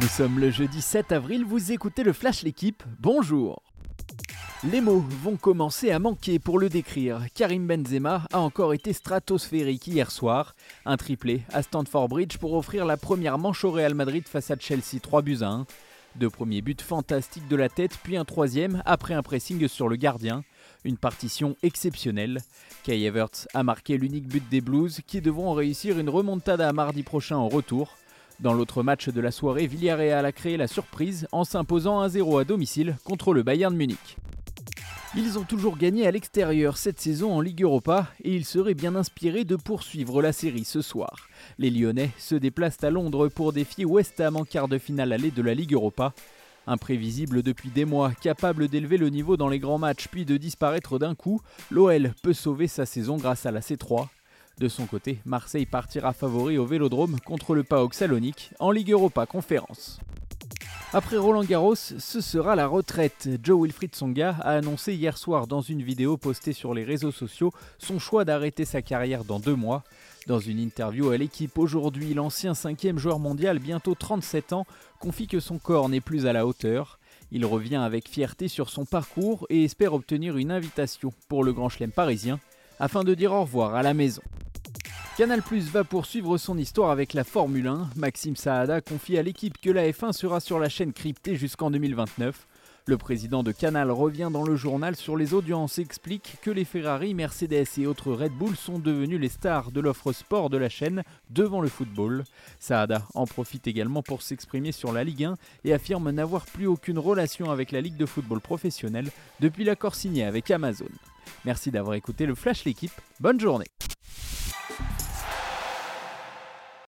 Nous sommes le jeudi 7 avril, vous écoutez le Flash L'équipe, bonjour les mots vont commencer à manquer pour le décrire. Karim Benzema a encore été stratosphérique hier soir. Un triplé à Stanford Bridge pour offrir la première manche au Real Madrid face à Chelsea 3 buts à 1. Deux premiers buts fantastiques de la tête, puis un troisième après un pressing sur le gardien. Une partition exceptionnelle. Kai Everts a marqué l'unique but des Blues qui devront réussir une remontada mardi prochain en retour. Dans l'autre match de la soirée, Villarreal a créé la surprise en s'imposant 1-0 à domicile contre le Bayern Munich. Ils ont toujours gagné à l'extérieur cette saison en Ligue Europa et ils seraient bien inspirés de poursuivre la série ce soir. Les Lyonnais se déplacent à Londres pour défier West Ham en quart de finale allée de la Ligue Europa. Imprévisible depuis des mois, capable d'élever le niveau dans les grands matchs puis de disparaître d'un coup, l'OL peut sauver sa saison grâce à la C3. De son côté, Marseille partira favori au Vélodrome contre le PAOK Salonique en Ligue Europa Conférence. Après Roland Garros, ce sera la retraite. Joe Wilfried Songa a annoncé hier soir dans une vidéo postée sur les réseaux sociaux son choix d'arrêter sa carrière dans deux mois. Dans une interview à l'équipe aujourd'hui, l'ancien cinquième joueur mondial, bientôt 37 ans, confie que son corps n'est plus à la hauteur. Il revient avec fierté sur son parcours et espère obtenir une invitation pour le Grand Chelem parisien afin de dire au revoir à la maison. Canal va poursuivre son histoire avec la Formule 1. Maxime Saada confie à l'équipe que la F1 sera sur la chaîne cryptée jusqu'en 2029. Le président de Canal revient dans le journal sur les audiences et explique que les Ferrari, Mercedes et autres Red Bull sont devenus les stars de l'offre sport de la chaîne devant le football. Saada en profite également pour s'exprimer sur la Ligue 1 et affirme n'avoir plus aucune relation avec la Ligue de football professionnelle depuis l'accord signé avec Amazon. Merci d'avoir écouté le Flash l'équipe, bonne journée